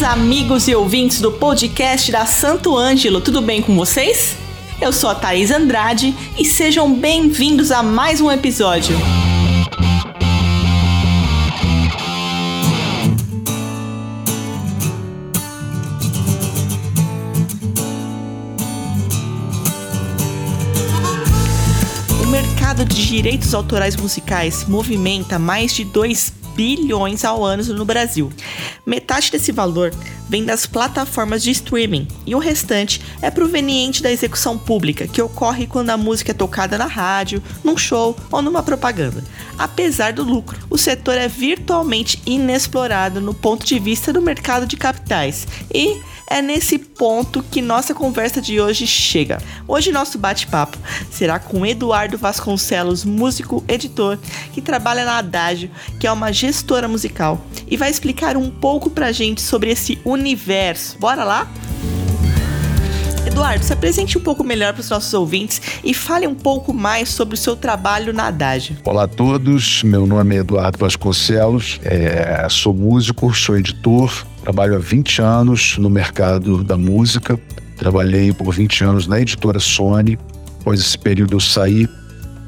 queridos amigos e ouvintes do podcast da Santo Ângelo, tudo bem com vocês? Eu sou a Thaís Andrade e sejam bem-vindos a mais um episódio. O mercado de direitos autorais musicais movimenta mais de 2 bilhões ao ano no Brasil. Metade desse valor vem das plataformas de streaming e o restante é proveniente da execução pública, que ocorre quando a música é tocada na rádio, num show ou numa propaganda. Apesar do lucro, o setor é virtualmente inexplorado no ponto de vista do mercado de capitais e é nesse ponto que nossa conversa de hoje chega. Hoje nosso bate-papo será com Eduardo Vasconcelos, músico, editor, que trabalha na Adágio, que é uma gestora musical, e vai explicar um pouco pra gente sobre esse. Bora lá? Eduardo, se apresente um pouco melhor para os nossos ouvintes e fale um pouco mais sobre o seu trabalho na Adágio. Olá a todos, meu nome é Eduardo Vasconcelos, é, sou músico, sou editor, Trabalho há 20 anos no mercado da música. Trabalhei por 20 anos na editora Sony. Após esse período eu saí.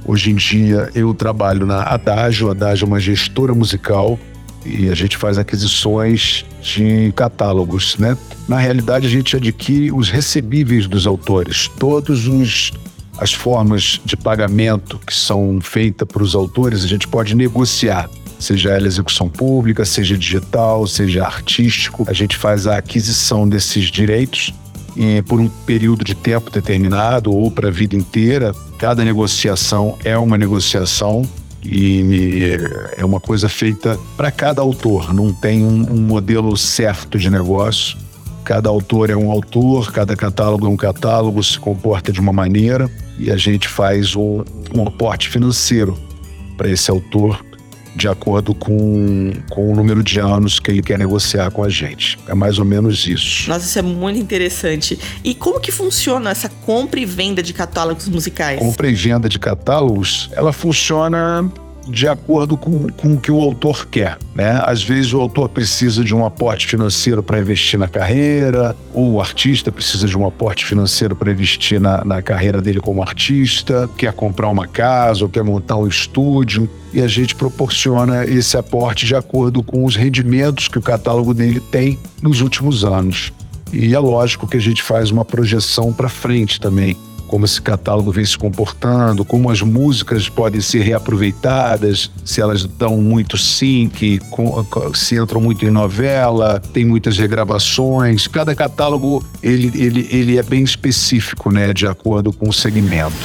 Hoje em dia eu trabalho na Adagio. A Adagio é uma gestora musical e a gente faz aquisições de catálogos, né? Na realidade a gente adquire os recebíveis dos autores, todos os as formas de pagamento que são feitas para os autores, a gente pode negociar seja ela execução pública, seja digital, seja artístico. A gente faz a aquisição desses direitos e por um período de tempo determinado ou para a vida inteira. Cada negociação é uma negociação e é uma coisa feita para cada autor, não tem um, um, modelo certo de negócio. Cada autor é um autor, cada catálogo é um catálogo, se comporta de uma maneira e a gente faz um, um aporte financeiro para esse autor de acordo com, com o número de anos que ele quer negociar com a gente. É mais ou menos isso. Nossa, isso é muito interessante. E como que funciona essa compra e venda de catálogos musicais? Compra e venda de catálogos, ela funciona de acordo com, com o que o autor quer. Né? Às vezes o autor precisa de um aporte financeiro para investir na carreira, ou o artista precisa de um aporte financeiro para investir na, na carreira dele como artista, quer comprar uma casa ou quer montar um estúdio. E a gente proporciona esse aporte de acordo com os rendimentos que o catálogo dele tem nos últimos anos. E é lógico que a gente faz uma projeção para frente também como esse catálogo vem se comportando, como as músicas podem ser reaproveitadas, se elas dão muito sync, se entram muito em novela, tem muitas regravações. Cada catálogo ele, ele, ele é bem específico, né, de acordo com o segmento.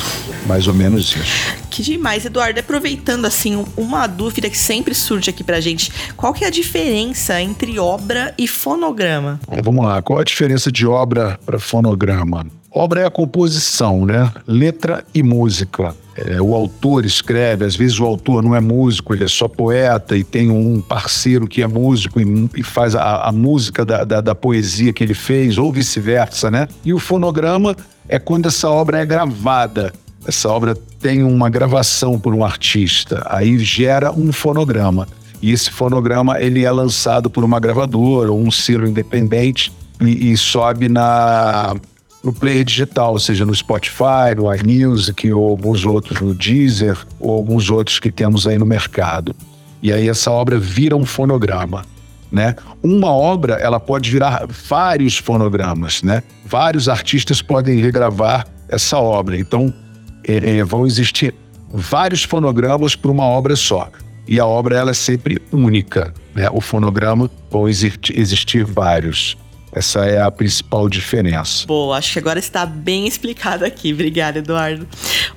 Mais ou menos isso. Que demais, Eduardo. Aproveitando assim uma dúvida que sempre surge aqui pra gente, qual que é a diferença entre obra e fonograma? Vamos lá, qual a diferença de obra para fonograma? Obra é a composição, né? Letra e música. É, o autor escreve, às vezes o autor não é músico, ele é só poeta e tem um parceiro que é músico e, e faz a, a música da, da, da, poesia que ele fez, ou vice-versa, né? E o fonograma é quando essa obra é gravada. Essa obra tem uma gravação por um artista, aí gera um fonograma. E esse fonograma ele é lançado por uma gravadora ou um selo independente e, e sobe na no player digital, seja no Spotify, no iMusic ou alguns outros no Deezer ou alguns outros que temos aí no mercado. E aí essa obra vira um fonograma, né? Uma obra, ela pode virar vários fonogramas, né? Vários artistas podem regravar essa obra. Então, é, é, vão existir vários fonogramas para uma obra só. E a obra ela é sempre única, né? O fonograma vão existir vários. Essa é a principal diferença. Boa, acho que agora está bem explicado aqui. Obrigada, Eduardo.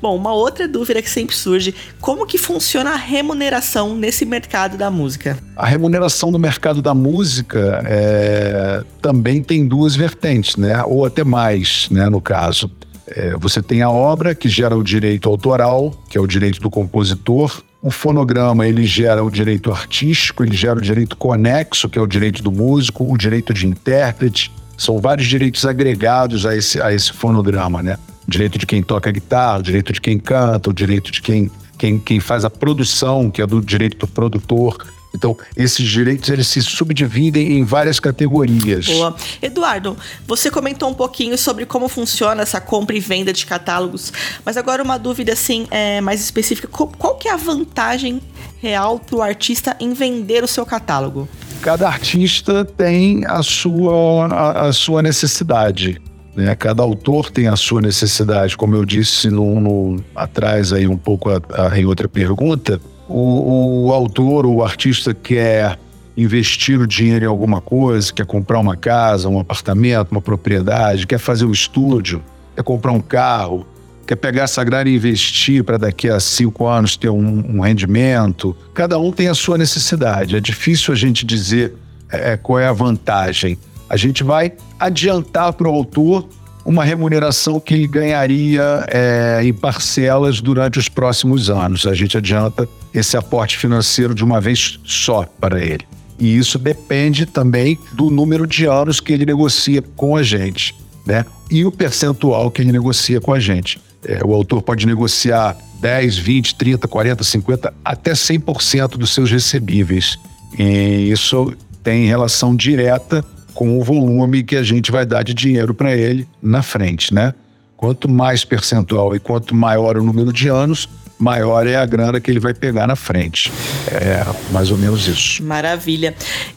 Bom, uma outra dúvida que sempre surge: como que funciona a remuneração nesse mercado da música? A remuneração no mercado da música é, também tem duas vertentes, né? Ou até mais, né? No caso. É, você tem a obra que gera o direito autoral, que é o direito do compositor, o fonograma ele gera o direito artístico, ele gera o direito conexo, que é o direito do músico, o direito de intérprete. São vários direitos agregados a esse, a esse fonograma, né? O direito de quem toca guitarra, o direito de quem canta, o direito de quem, quem, quem faz a produção, que é do direito do produtor. Então, esses direitos eles se subdividem em várias categorias. Boa. Eduardo, você comentou um pouquinho sobre como funciona essa compra e venda de catálogos, mas agora uma dúvida assim é, mais específica: qual que é a vantagem real para o artista em vender o seu catálogo? Cada artista tem a sua, a, a sua necessidade. Né? Cada autor tem a sua necessidade, como eu disse no, no atrás aí um pouco a, a, em outra pergunta o, o autor ou o artista quer investir o dinheiro em alguma coisa, quer comprar uma casa, um apartamento, uma propriedade, quer fazer um estúdio, quer comprar um carro, quer pegar essa grana e investir para daqui a cinco anos ter um, um, rendimento. Cada um tem a sua necessidade. É difícil a gente dizer é, qual é a vantagem. A gente vai adiantar para o autor uma remuneração que ele ganharia é, em parcelas durante os próximos anos. A gente adianta esse aporte financeiro de uma vez só para ele. E isso depende também do número de anos que ele negocia com a gente, né? E o percentual que ele negocia com a gente. É, o autor pode negociar 10, 20, 30, 40, 50, até 100% dos seus recebíveis. E isso tem relação direta com o volume que a gente vai dar de dinheiro para ele na frente, né? Quanto mais percentual e quanto maior o número de anos, maior é a grana que ele vai pegar na frente. É mais ou menos isso. Maravilha.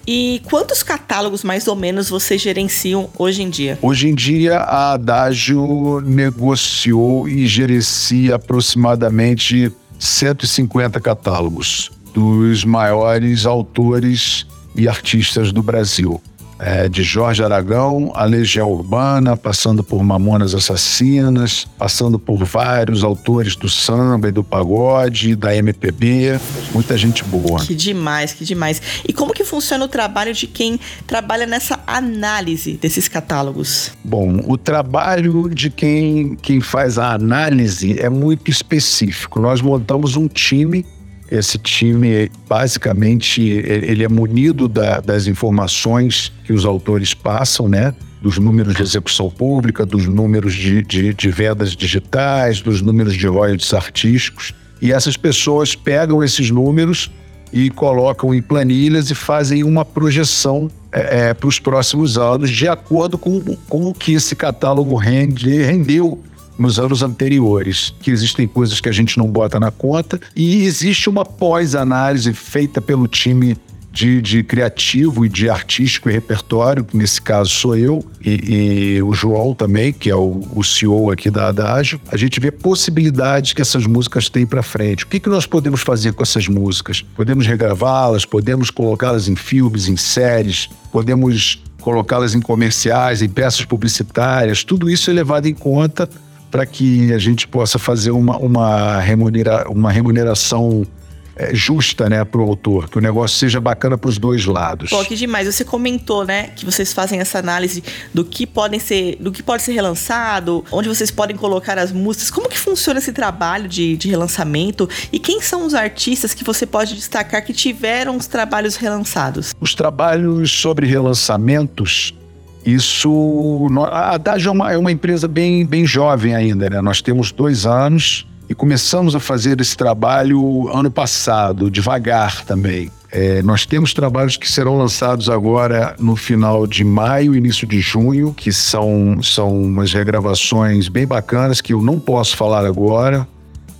E quantos catálogos mais ou menos vocês gerenciam hoje em dia? Hoje em dia a Adagio negociou e gerencia aproximadamente 150 catálogos dos maiores autores e artistas do Brasil é, de Jorge Aragão, a Legião Urbana, passando por Mamonas Assassinas, passando por vários autores do samba e do pagode, da MPB, muita gente boa. Que demais, que demais. E como que funciona o trabalho de quem trabalha nessa análise desses catálogos? Bom, o trabalho de quem, quem faz a análise é muito específico. Nós montamos um time esse time, basicamente, ele é munido da, das informações que os autores passam, né? Dos números de execução pública, dos números de, de, de vendas digitais, dos números de royalties artísticos. E essas pessoas pegam esses números e colocam em planilhas e fazem uma projeção é, é, para os próximos anos, de acordo com, com o que esse catálogo rende, rendeu nos anos anteriores, que existem coisas que a gente não bota na conta e existe uma pós-análise feita pelo time de, de, criativo e de artístico e repertório, que nesse caso sou eu, e, e o João também, que é o, o, CEO aqui da Adágio, a gente vê possibilidades que essas músicas têm para frente. O que, que nós podemos fazer com essas músicas? Podemos regravá-las, podemos colocá-las em filmes, em séries, podemos colocá-las em comerciais, em peças publicitárias, tudo isso é levado em conta para que a gente possa fazer uma, uma, remunera, uma remuneração é, justa, né, para o autor, que o negócio seja bacana para os dois lados. Pô, que demais. Você comentou, né, que vocês fazem essa análise do que podem ser, do que pode ser relançado, onde vocês podem colocar as músicas. Como que funciona esse trabalho de, de relançamento e quem são os artistas que você pode destacar que tiveram os trabalhos relançados? Os trabalhos sobre relançamentos isso. A Haddad é uma, é uma empresa bem, bem jovem ainda, né? Nós temos dois anos e começamos a fazer esse trabalho ano passado, devagar também. É, nós temos trabalhos que serão lançados agora no final de maio, início de junho, que são, são umas regravações bem bacanas que eu não posso falar agora,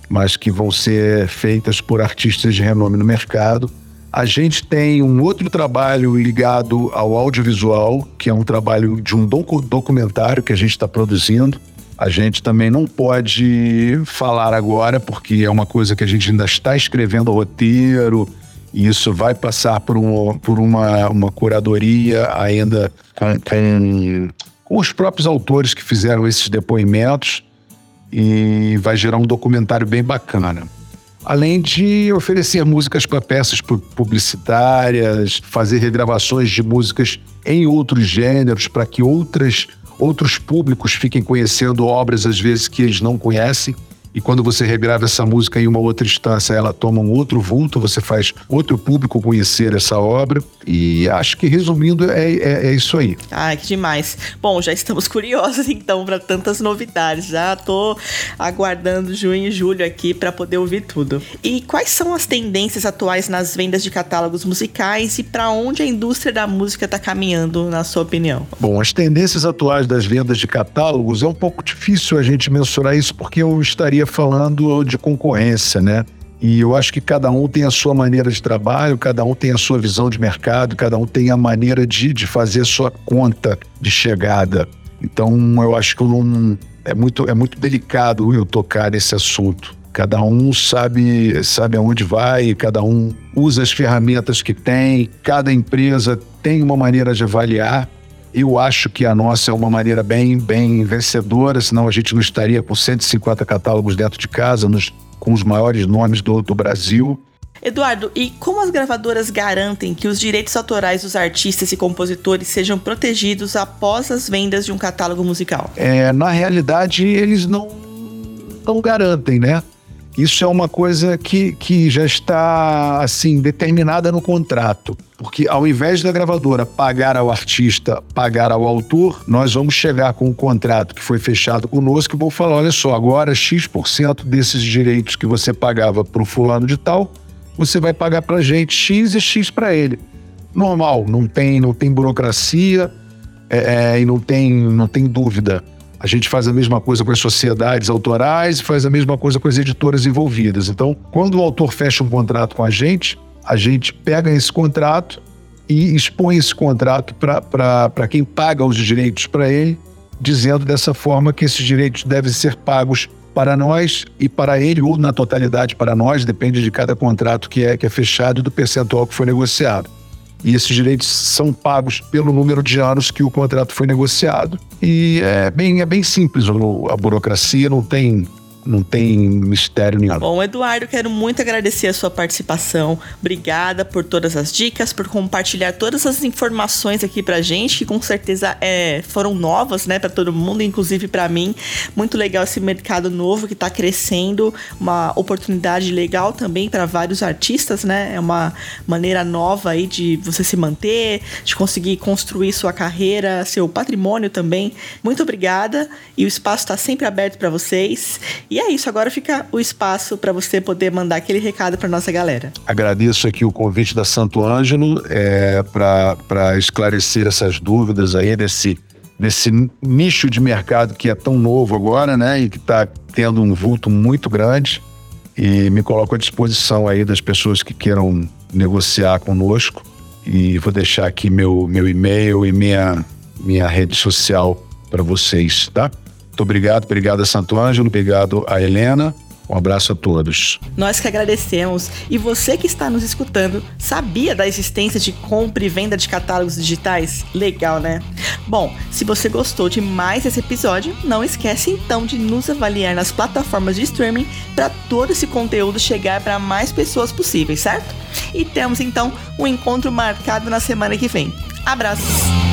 mas que vão ser feitas por artistas de renome no mercado. A gente tem um outro trabalho ligado ao audiovisual, que é um trabalho de um documentário que a gente está produzindo. A gente também não pode falar agora, porque é uma coisa que a gente ainda está escrevendo o roteiro, e isso vai passar por, um, por uma, uma curadoria ainda com, com, com os próprios autores que fizeram esses depoimentos, e vai gerar um documentário bem bacana além de oferecer músicas para peças publicitárias, fazer regravações de músicas em outros gêneros para que outras, outros públicos fiquem conhecendo obras às vezes que eles não conhecem. E quando você regrava essa música em uma outra instância, ela toma um outro vulto, você faz outro público conhecer essa obra. E acho que, resumindo, é, é, é isso aí. Ai, que demais. Bom, já estamos curiosos então para tantas novidades. Já tô aguardando junho e julho aqui para poder ouvir tudo. E quais são as tendências atuais nas vendas de catálogos musicais e para onde a indústria da música está caminhando, na sua opinião? Bom, as tendências atuais das vendas de catálogos é um pouco difícil a gente mensurar isso porque eu estaria falando de concorrência, né? E eu acho que cada um tem a sua maneira de trabalho, cada um tem a sua visão de mercado, cada um tem a maneira de, de fazer sua conta de chegada. Então, eu acho que não, é, muito, é muito delicado eu tocar nesse assunto. Cada um sabe, sabe aonde vai, cada um usa as ferramentas que tem, cada empresa tem uma maneira de avaliar. Eu acho que a nossa é uma maneira bem, bem vencedora, senão a gente não estaria com 150 catálogos dentro de casa, nos, com os maiores nomes do, do Brasil. Eduardo, e como as gravadoras garantem que os direitos autorais dos artistas e compositores sejam protegidos após as vendas de um catálogo musical? É, na realidade, eles não, não garantem, né? Isso é uma coisa que, que já está assim determinada no contrato. Porque ao invés da gravadora pagar ao artista, pagar ao autor, nós vamos chegar com o contrato que foi fechado conosco e vou falar: olha só, agora X% desses direitos que você pagava para o fulano de tal, você vai pagar para a gente X e X para ele. Normal, não tem, não tem burocracia é, é, e não tem, não tem dúvida. A gente faz a mesma coisa com as sociedades autorais e faz a mesma coisa com as editoras envolvidas. Então, quando o autor fecha um contrato com a gente, a gente pega esse contrato e expõe esse contrato para quem paga os direitos para ele, dizendo dessa forma que esses direitos devem ser pagos para nós e para ele, ou na totalidade para nós, depende de cada contrato que é, que é fechado e do percentual que foi negociado e esses direitos são pagos pelo número de anos que o contrato foi negociado. E é bem, é bem simples a burocracia, não tem não tem mistério nenhum. Bom, Eduardo, quero muito agradecer a sua participação. Obrigada por todas as dicas, por compartilhar todas as informações aqui pra gente, que com certeza é, foram novas, né, para todo mundo, inclusive para mim. Muito legal esse mercado novo que tá crescendo, uma oportunidade legal também para vários artistas, né? É uma maneira nova aí de você se manter, de conseguir construir sua carreira, seu patrimônio também. Muito obrigada e o espaço está sempre aberto para vocês. E é isso, agora fica o espaço para você poder mandar aquele recado para nossa galera. Agradeço aqui o convite da Santo Ângelo é, para esclarecer essas dúvidas aí desse, desse nicho de mercado que é tão novo agora, né? E que está tendo um vulto muito grande. E me coloco à disposição aí das pessoas que queiram negociar conosco. E vou deixar aqui meu, meu e-mail e minha, minha rede social para vocês, tá? Muito obrigado, obrigado a Santo Ângelo, obrigado a Helena. Um abraço a todos. Nós que agradecemos. E você que está nos escutando, sabia da existência de compra e venda de catálogos digitais? Legal, né? Bom, se você gostou de mais esse episódio, não esquece então de nos avaliar nas plataformas de streaming para todo esse conteúdo chegar para mais pessoas possíveis, certo? E temos então um encontro marcado na semana que vem. Abraços!